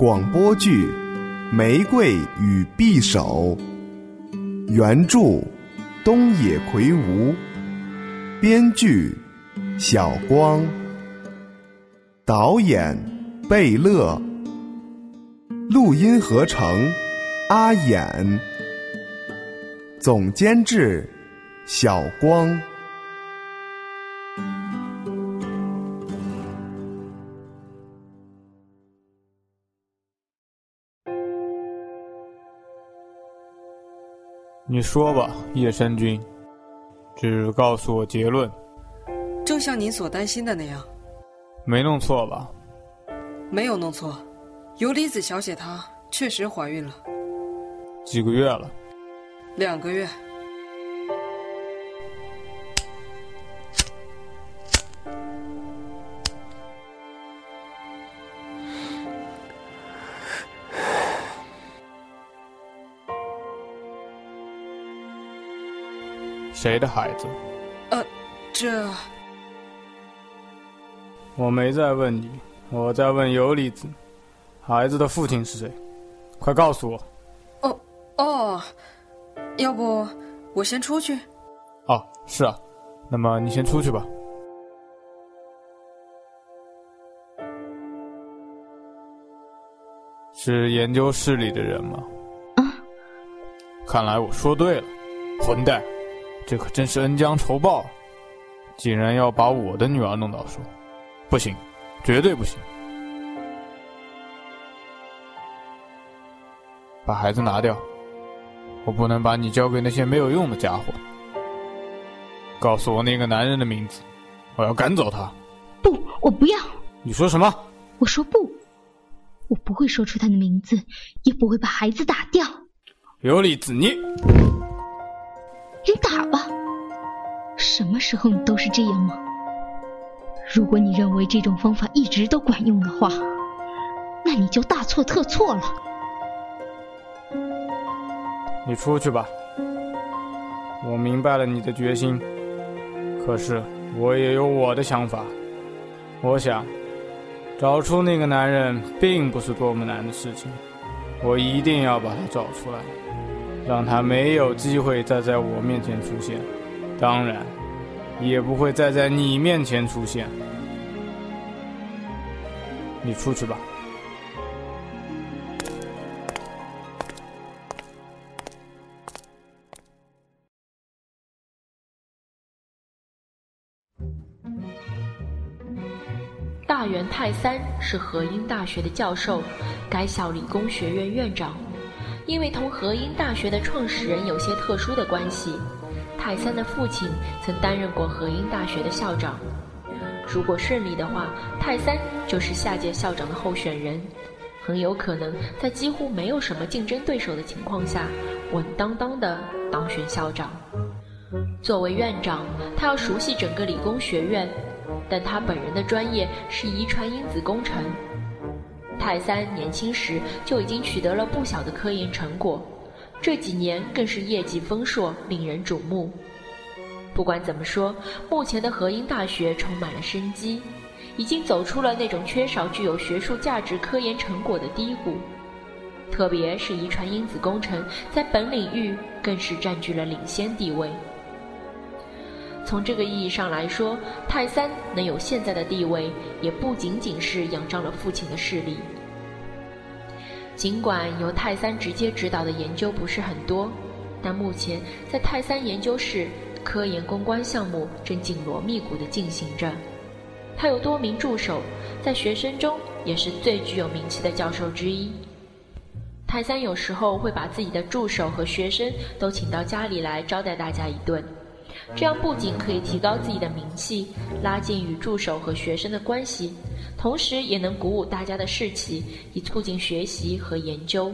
广播剧《玫瑰与匕首》，原著东野圭吾，编剧小光，导演贝勒，录音合成阿衍，总监制小光。你说吧，叶山君，只告诉我结论。正像您所担心的那样，没弄错吧？没有弄错，尤离子小姐她确实怀孕了。几个月了？两个月。谁的孩子？呃，这我没在问你，我在问尤里子，孩子的父亲是谁？快告诉我。哦哦，要不我先出去？哦，是啊，那么你先出去吧。是研究室里的人吗？啊，看来我说对了，混蛋。这可真是恩将仇报，竟然要把我的女儿弄到手，不行，绝对不行！把孩子拿掉，我不能把你交给那些没有用的家伙。告诉我那个男人的名字，我要赶走他。不，我不要。你说什么？我说不，我不会说出他的名字，也不会把孩子打掉。有理子，你。什么时候你都是这样吗？如果你认为这种方法一直都管用的话，那你就大错特错了。你出去吧，我明白了你的决心，可是我也有我的想法。我想找出那个男人并不是多么难的事情，我一定要把他找出来。让他没有机会再在我面前出现，当然，也不会再在你面前出现。你出去吧。大原泰三是河阴大学的教授，该校理工学院院长。因为同河阴大学的创始人有些特殊的关系，泰三的父亲曾担任过河阴大学的校长。如果顺利的话，泰三就是下届校长的候选人，很有可能在几乎没有什么竞争对手的情况下，稳当当的当选校长。作为院长，他要熟悉整个理工学院，但他本人的专业是遗传因子工程。泰三年轻时就已经取得了不小的科研成果，这几年更是业绩丰硕，令人瞩目。不管怎么说，目前的河阴大学充满了生机，已经走出了那种缺少具有学术价值科研成果的低谷。特别是遗传因子工程，在本领域更是占据了领先地位。从这个意义上来说，泰三能有现在的地位，也不仅仅是仰仗了父亲的势力。尽管由泰三直接指导的研究不是很多，但目前在泰三研究室，科研攻关项目正紧锣密鼓地进行着。他有多名助手，在学生中也是最具有名气的教授之一。泰三有时候会把自己的助手和学生都请到家里来招待大家一顿。这样不仅可以提高自己的名气，拉近与助手和学生的关系，同时也能鼓舞大家的士气，以促进学习和研究。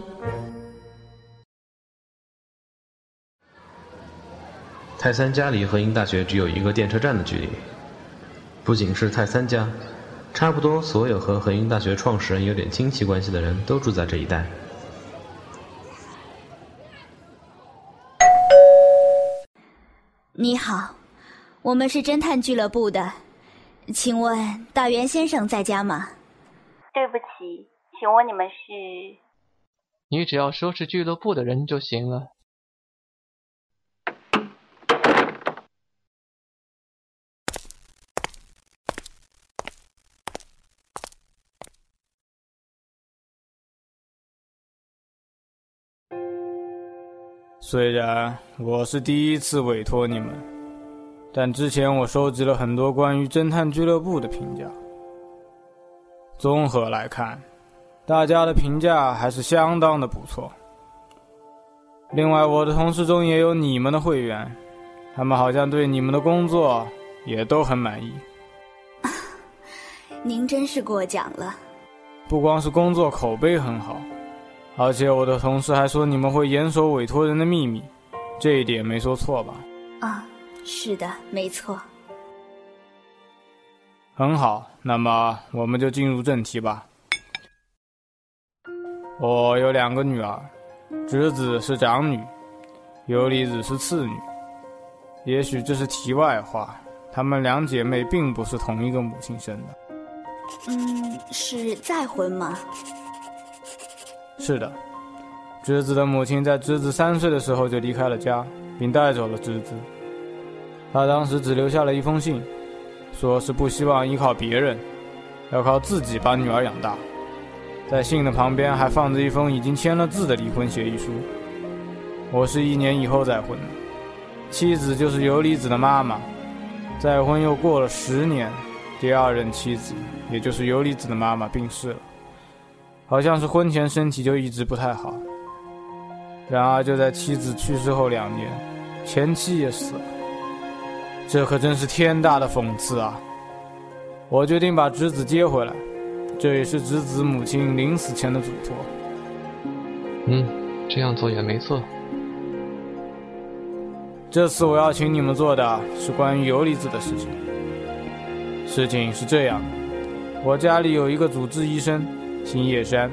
泰三家离和英大学只有一个电车站的距离，不仅是泰三家，差不多所有和和英大学创始人有点亲戚关系的人都住在这一带。你好，我们是侦探俱乐部的，请问大元先生在家吗？对不起，请问你们是？你只要说是俱乐部的人就行了。虽然我是第一次委托你们，但之前我收集了很多关于侦探俱乐部的评价。综合来看，大家的评价还是相当的不错。另外，我的同事中也有你们的会员，他们好像对你们的工作也都很满意。您真是过奖了。不光是工作口碑很好。而且我的同事还说你们会严守委托人的秘密，这一点没说错吧？啊，是的，没错。很好，那么我们就进入正题吧。我有两个女儿，侄子是长女，尤里子是次女。也许这是题外话，她们两姐妹并不是同一个母亲生的。嗯，是再婚吗？是的，侄子的母亲在侄子三岁的时候就离开了家，并带走了侄子。他当时只留下了一封信，说是不希望依靠别人，要靠自己把女儿养大。在信的旁边还放着一封已经签了字的离婚协议书。我是一年以后再婚的，妻子就是尤离子的妈妈。再婚又过了十年，第二任妻子，也就是尤离子的妈妈病逝了。好像是婚前身体就一直不太好，然而就在妻子去世后两年，前妻也死了。这可真是天大的讽刺啊！我决定把侄子接回来，这也是侄子母亲临死前的嘱托。嗯，这样做也没错。这次我要请你们做的是关于游离子的事情。事情是这样，我家里有一个主治医生。姓叶山，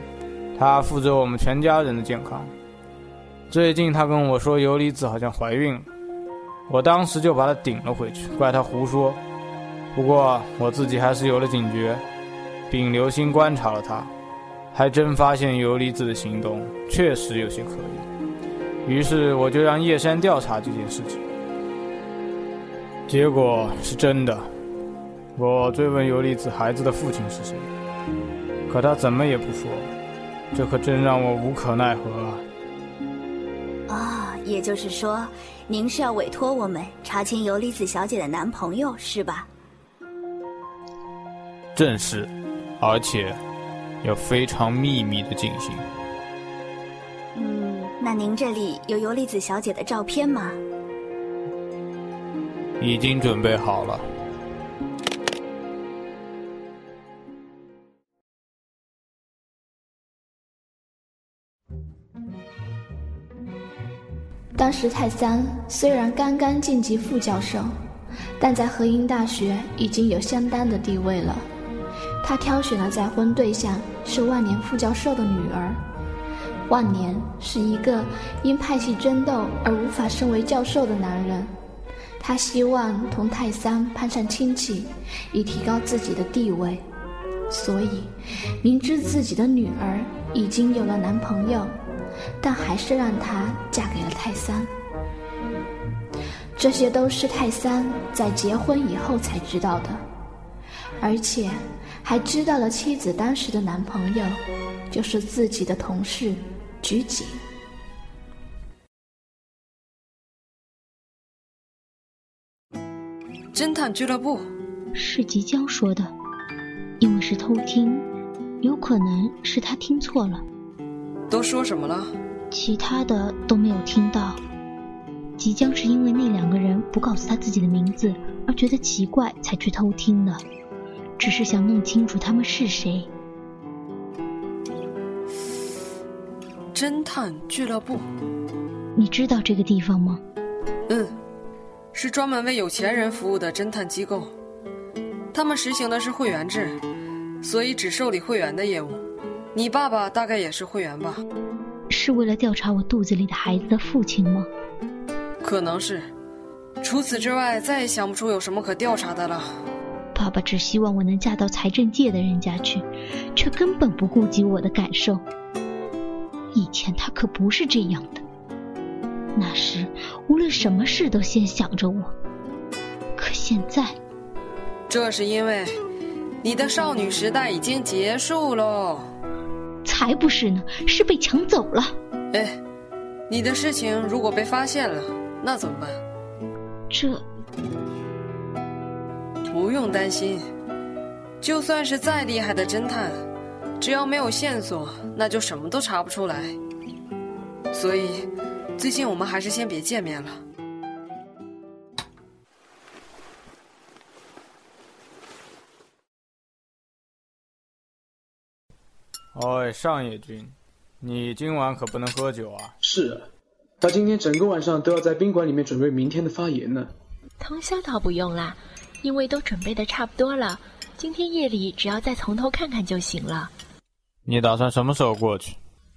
他负责我们全家人的健康。最近他跟我说游离子好像怀孕了，我当时就把他顶了回去，怪他胡说。不过我自己还是有了警觉，并留心观察了他，还真发现游离子的行动确实有些可疑。于是我就让叶山调查这件事情。结果是真的，我追问游离子孩子的父亲是谁。可他怎么也不说，这可真让我无可奈何啊！啊，也就是说，您是要委托我们查清游离子小姐的男朋友是吧？正是，而且要非常秘密的进行。嗯，那您这里有游离子小姐的照片吗？已经准备好了。当时泰三虽然刚刚晋级副教授，但在河阴大学已经有相当的地位了。他挑选的再婚对象是万年副教授的女儿。万年是一个因派系争斗而无法升为教授的男人，他希望同泰三攀上亲戚，以提高自己的地位。所以，明知自己的女儿已经有了男朋友。但还是让她嫁给了泰三。这些都是泰三在结婚以后才知道的，而且还知道了妻子当时的男朋友就是自己的同事菊井。侦探俱乐部是即将说的，因为是偷听，有可能是他听错了。都说什么了？其他的都没有听到。即将是因为那两个人不告诉他自己的名字而觉得奇怪才去偷听的，只是想弄清楚他们是谁。侦探俱乐部，你知道这个地方吗？嗯，是专门为有钱人服务的侦探机构。他们实行的是会员制，所以只受理会员的业务。你爸爸大概也是会员吧？是为了调查我肚子里的孩子的父亲吗？可能是。除此之外，再也想不出有什么可调查的了。爸爸只希望我能嫁到财政界的人家去，却根本不顾及我的感受。以前他可不是这样的，那时无论什么事都先想着我。可现在，这是因为你的少女时代已经结束喽。才不是呢，是被抢走了。哎，你的事情如果被发现了，那怎么办？这不用担心，就算是再厉害的侦探，只要没有线索，那就什么都查不出来。所以，最近我们还是先别见面了。哎，上野君，你今晚可不能喝酒啊！是啊，他今天整个晚上都要在宾馆里面准备明天的发言呢。通宵倒不用啦，因为都准备的差不多了，今天夜里只要再从头看看就行了。你打算什么时候过去？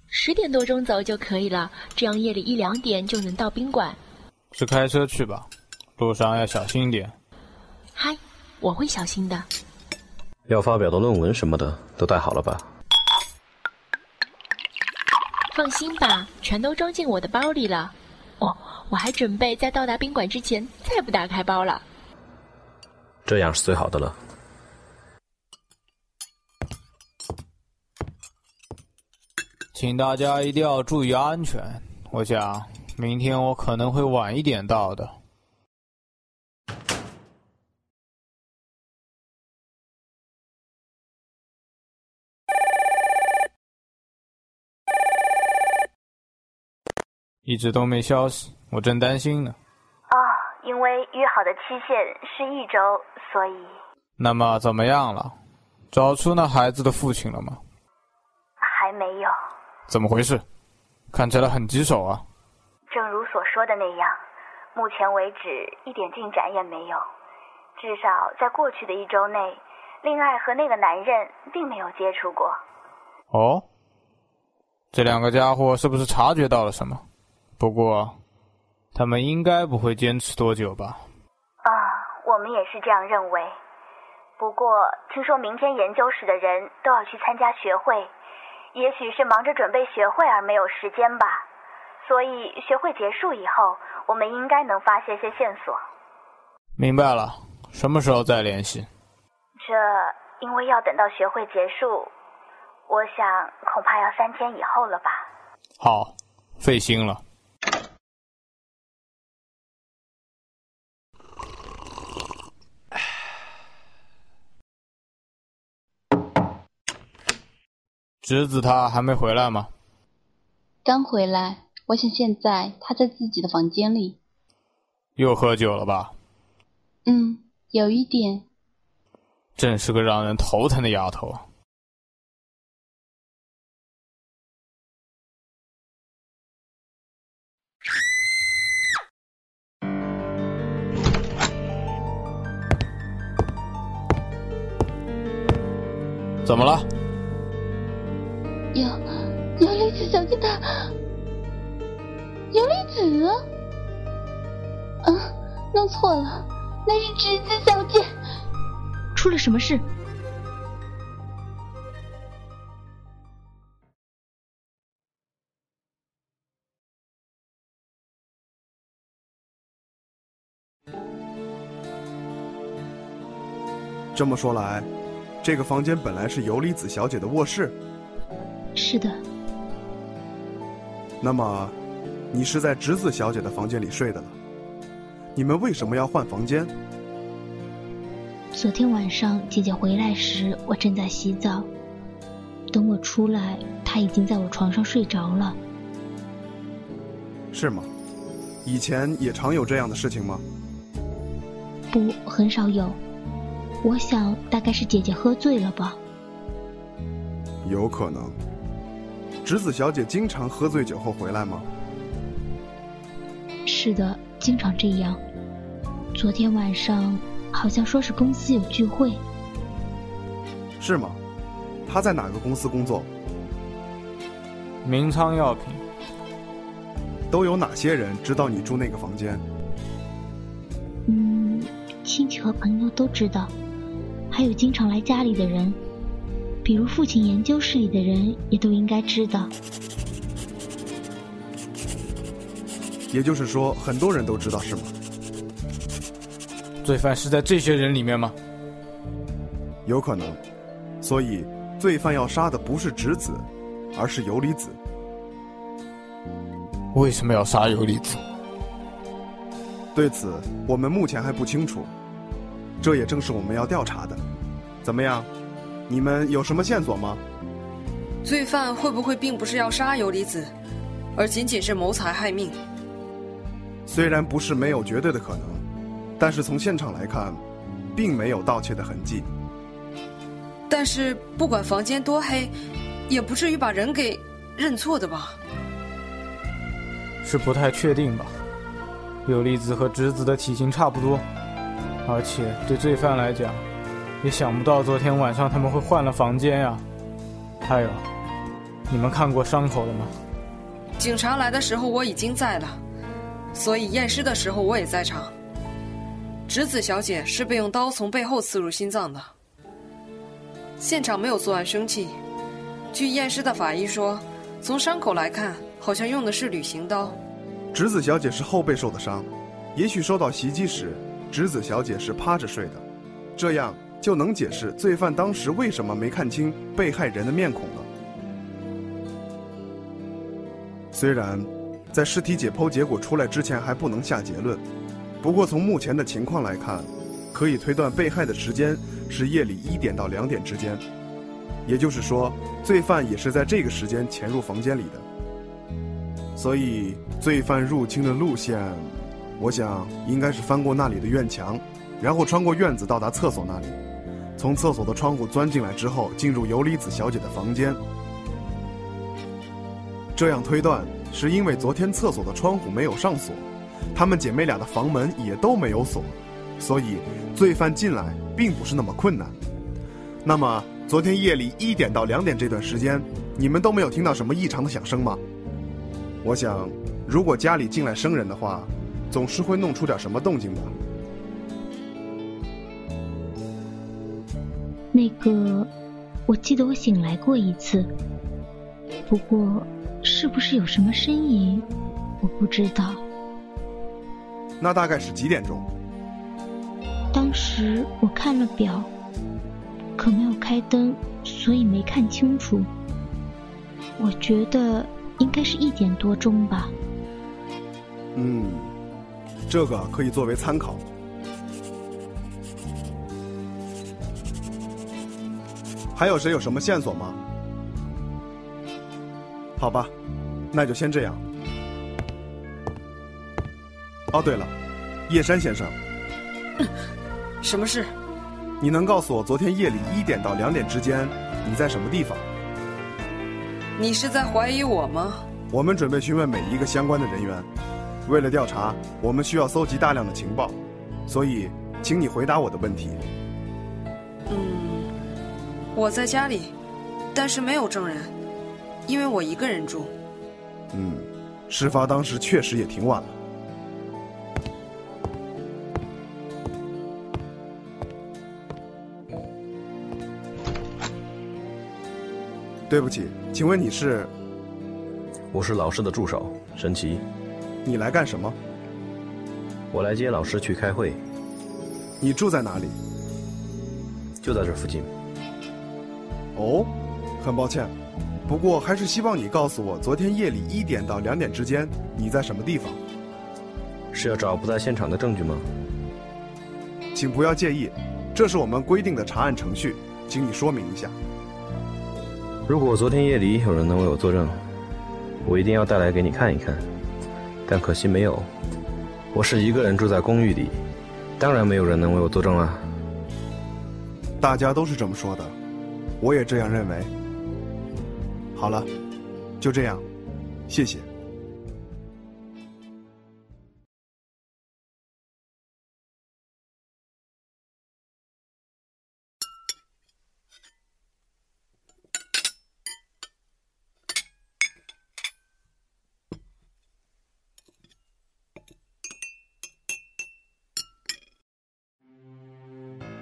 十点多钟走就可以了，这样夜里一两点就能到宾馆。是开车去吧，路上要小心点。嗨，我会小心的。要发表的论文什么的都带好了吧？放心吧，全都装进我的包里了。哦，我还准备在到达宾馆之前再不打开包了。这样是最好的了。请大家一定要注意安全。我想明天我可能会晚一点到的。一直都没消息，我正担心呢。哦，因为约好的期限是一周，所以……那么怎么样了？找出那孩子的父亲了吗？还没有。怎么回事？看起来很棘手啊。正如所说的那样，目前为止一点进展也没有。至少在过去的一周内，令爱和那个男人并没有接触过。哦，这两个家伙是不是察觉到了什么？不过，他们应该不会坚持多久吧？啊，我们也是这样认为。不过，听说明天研究室的人都要去参加学会，也许是忙着准备学会而没有时间吧。所以，学会结束以后，我们应该能发现些线索。明白了，什么时候再联系？这因为要等到学会结束，我想恐怕要三天以后了吧。好，费心了。侄子他还没回来吗？刚回来，我想现在他在自己的房间里。又喝酒了吧？嗯，有一点。真是个让人头疼的丫头。怎么了？有有丽子小姐她，有丽子，啊，弄错了，那是侄子小姐。出了什么事？这么说来，这个房间本来是游离子小姐的卧室。是的。那么，你是在侄子小姐的房间里睡的了？你们为什么要换房间？昨天晚上姐姐回来时，我正在洗澡。等我出来，她已经在我床上睡着了。是吗？以前也常有这样的事情吗？不，很少有。我想，大概是姐姐喝醉了吧。有可能。侄子小姐经常喝醉酒后回来吗？是的，经常这样。昨天晚上好像说是公司有聚会。是吗？她在哪个公司工作？明仓药品。都有哪些人知道你住那个房间？嗯，亲戚和朋友都知道，还有经常来家里的人，比如父亲研究室里的人，也都应该知道。也就是说，很多人都知道，是吗？罪犯是在这些人里面吗？有可能。所以，罪犯要杀的不是直子，而是游离子。为什么要杀游离子？对此，我们目前还不清楚。这也正是我们要调查的。怎么样？你们有什么线索吗？罪犯会不会并不是要杀游离子，而仅仅是谋财害命？虽然不是没有绝对的可能，但是从现场来看，并没有盗窃的痕迹。但是不管房间多黑，也不至于把人给认错的吧？是不太确定吧？尤里子和直子的体型差不多。而且对罪犯来讲，也想不到昨天晚上他们会换了房间呀。还有，你们看过伤口了吗？警察来的时候我已经在了，所以验尸的时候我也在场。直子小姐是被用刀从背后刺入心脏的。现场没有作案凶器，据验尸的法医说，从伤口来看，好像用的是旅行刀。直子小姐是后背受的伤，也许受到袭击时。直子小姐是趴着睡的，这样就能解释罪犯当时为什么没看清被害人的面孔了。虽然在尸体解剖结果出来之前还不能下结论，不过从目前的情况来看，可以推断被害的时间是夜里一点到两点之间，也就是说，罪犯也是在这个时间潜入房间里的。所以，罪犯入侵的路线。我想应该是翻过那里的院墙，然后穿过院子到达厕所那里，从厕所的窗户钻进来之后进入尤离子小姐的房间。这样推断是因为昨天厕所的窗户没有上锁，她们姐妹俩的房门也都没有锁，所以罪犯进来并不是那么困难。那么昨天夜里一点到两点这段时间，你们都没有听到什么异常的响声吗？我想，如果家里进来生人的话。总是会弄出点什么动静的。那个，我记得我醒来过一次，不过是不是有什么声音，我不知道。那大概是几点钟？当时我看了表，可没有开灯，所以没看清楚。我觉得应该是一点多钟吧。嗯。这个可以作为参考。还有谁有什么线索吗？好吧，那就先这样。哦，对了，叶山先生，什么事？你能告诉我昨天夜里一点到两点之间你在什么地方？你是在怀疑我吗？我们准备询问每一个相关的人员。为了调查，我们需要搜集大量的情报，所以，请你回答我的问题。嗯，我在家里，但是没有证人，因为我一个人住。嗯，事发当时确实也挺晚了。对不起，请问你是？我是老师的助手，神奇。你来干什么？我来接老师去开会。你住在哪里？就在这附近。哦，很抱歉，不过还是希望你告诉我，昨天夜里一点到两点之间你在什么地方？是要找不在现场的证据吗？请不要介意，这是我们规定的查案程序，请你说明一下。如果昨天夜里有人能为我作证，我一定要带来给你看一看。但可惜没有，我是一个人住在公寓里，当然没有人能为我作证了。大家都是这么说的，我也这样认为。好了，就这样，谢谢。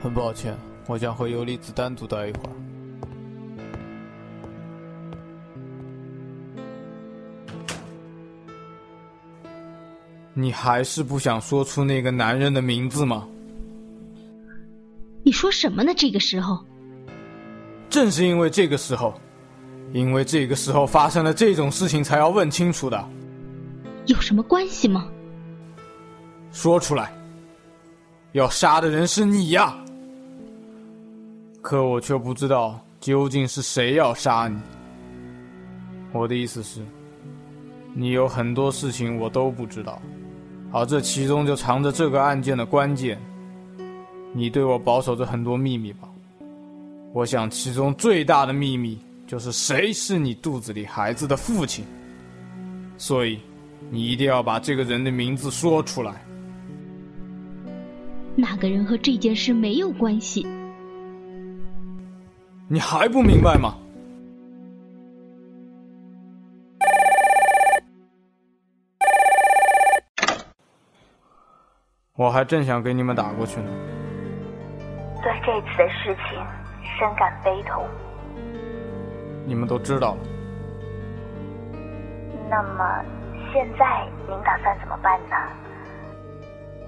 很抱歉，我想和游离子单独待一会儿。你还是不想说出那个男人的名字吗？你说什么呢？这个时候，正是因为这个时候，因为这个时候发生了这种事情，才要问清楚的。有什么关系吗？说出来。要杀的人是你呀！可我却不知道究竟是谁要杀你。我的意思是，你有很多事情我都不知道。而这其中就藏着这个案件的关键。你对我保守着很多秘密吧？我想其中最大的秘密就是谁是你肚子里孩子的父亲。所以，你一定要把这个人的名字说出来。那个人和这件事没有关系。你还不明白吗？我还正想给你们打过去呢。对这次的事情深感悲痛。你们都知道了。那么现在您打算怎么办呢？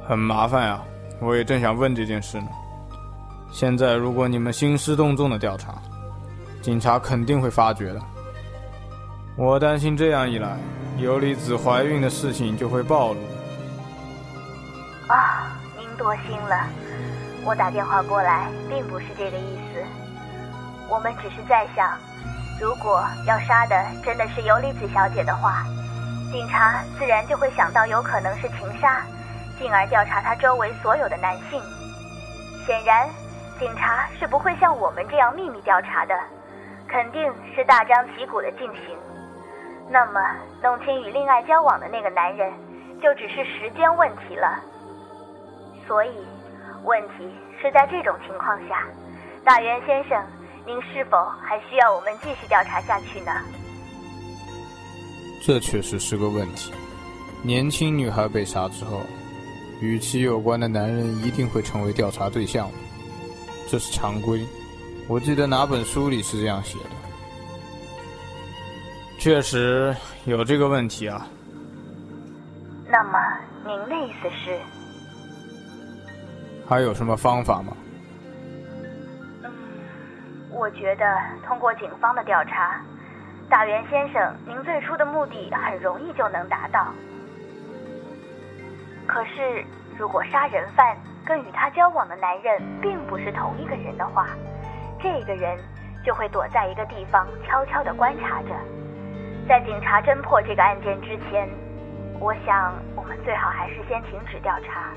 很麻烦呀，我也正想问这件事呢。现在如果你们兴师动众的调查，警察肯定会发觉的。我担心这样一来，尤里子怀孕的事情就会暴露。多心了。我打电话过来，并不是这个意思。我们只是在想，如果要杀的真的是尤里子小姐的话，警察自然就会想到有可能是情杀，进而调查她周围所有的男性。显然，警察是不会像我们这样秘密调查的，肯定是大张旗鼓的进行。那么，弄清与恋爱交往的那个男人，就只是时间问题了。所以，问题是在这种情况下，大元先生，您是否还需要我们继续调查下去呢？这确实是个问题。年轻女孩被杀之后，与其有关的男人一定会成为调查对象，这是常规。我记得哪本书里是这样写的。确实有这个问题啊。那么，您的意思是？还有什么方法吗？嗯，我觉得通过警方的调查，大元先生，您最初的目的很容易就能达到。可是，如果杀人犯跟与他交往的男人并不是同一个人的话，这个人就会躲在一个地方悄悄地观察着。在警察侦破这个案件之前，我想我们最好还是先停止调查。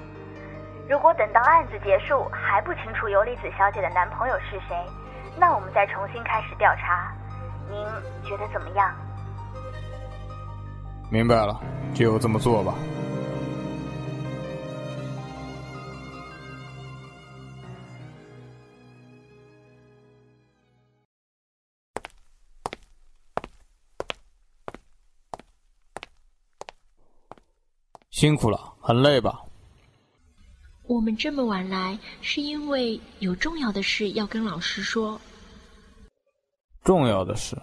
如果等到案子结束还不清楚尤里子小姐的男朋友是谁，那我们再重新开始调查，您觉得怎么样？明白了，就这么做吧。辛苦了，很累吧？我们这么晚来，是因为有重要的事要跟老师说。重要的事？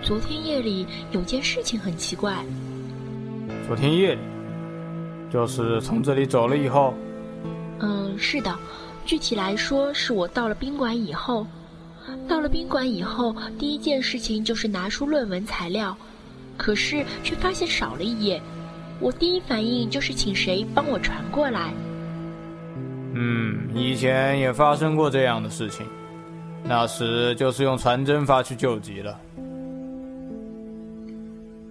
昨天夜里有件事情很奇怪。昨天夜里，就是从这里走了以后。嗯，是的。具体来说，是我到了宾馆以后。到了宾馆以后，第一件事情就是拿出论文材料，可是却发现少了一页。我第一反应就是请谁帮我传过来。嗯，以前也发生过这样的事情，那时就是用传真发去救急了。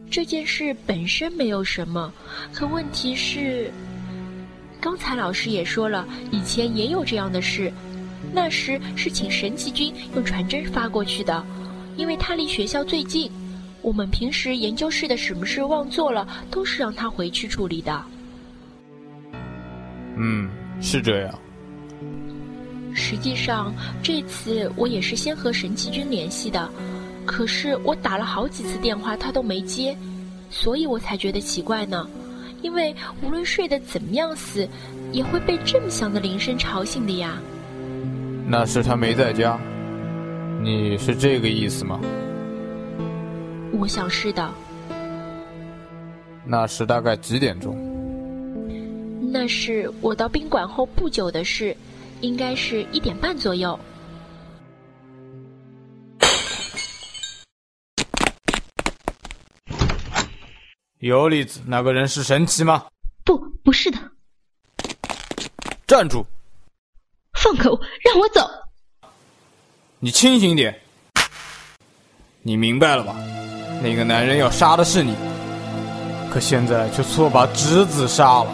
这件事本身没有什么，可问题是，刚才老师也说了，以前也有这样的事，那时是请神奇君用传真发过去的，因为他离学校最近。我们平时研究室的什么事忘做了，都是让他回去处理的。嗯，是这样。实际上，这次我也是先和神奇君联系的，可是我打了好几次电话，他都没接，所以我才觉得奇怪呢。因为无论睡得怎么样死，也会被这么响的铃声吵醒的呀。那是他没在家，你是这个意思吗？我想是的。那是大概几点钟？那是我到宾馆后不久的事，应该是一点半左右。尤里子那个人是神奇吗？不，不是的。站住！放开我，让我走！你清醒点！你明白了吧？那个男人要杀的是你，可现在却错把侄子杀了。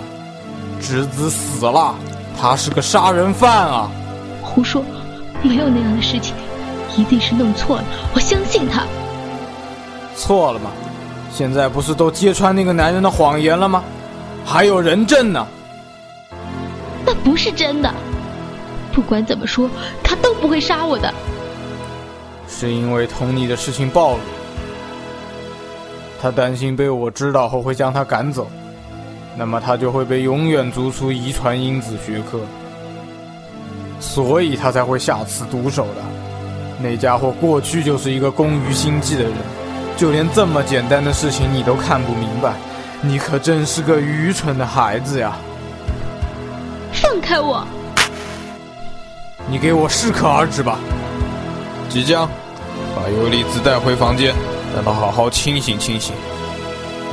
侄子死了，他是个杀人犯啊！胡说，没有那样的事情，一定是弄错了。我相信他。错了吗？现在不是都揭穿那个男人的谎言了吗？还有人证呢。那不是真的。不管怎么说，他都不会杀我的。是因为同你的事情暴露，他担心被我知道后会将他赶走，那么他就会被永远逐出遗传因子学科，所以他才会下此毒手的。那家伙过去就是一个工于心计的人，就连这么简单的事情你都看不明白，你可真是个愚蠢的孩子呀！放开我！你给我适可而止吧。即将把尤里兹带回房间，让他好好清醒清醒。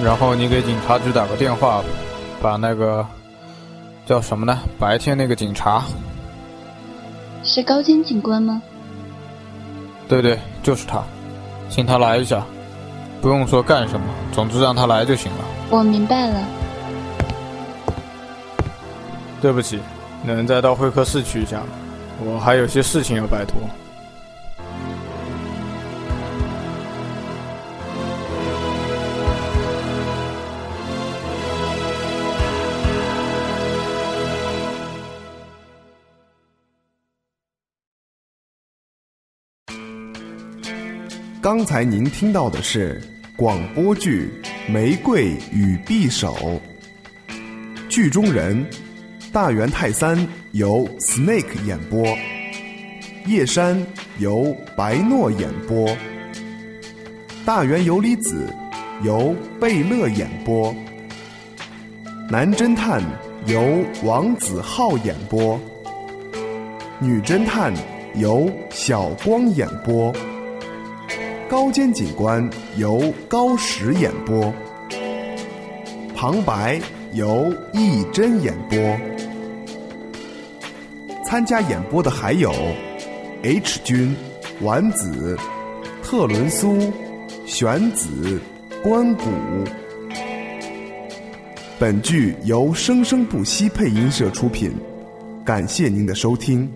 然后你给警察局打个电话，把那个叫什么呢？白天那个警察是高坚警官吗？对对，就是他，请他来一下。不用说干什么，总之让他来就行了。我明白了。对不起，能再到会客室去一下吗？我还有些事情要拜托。刚才您听到的是广播剧《玫瑰与匕首》，剧中人大原泰三由 Snake 演播，叶山由白诺演播，大原游离子由贝勒演播，男侦探由王子浩演播，女侦探由小光演播。高监警官由高石演播，旁白由易真演播。参加演播的还有 H 君、丸子、特伦苏、玄子、关谷。本剧由生生不息配音社出品，感谢您的收听。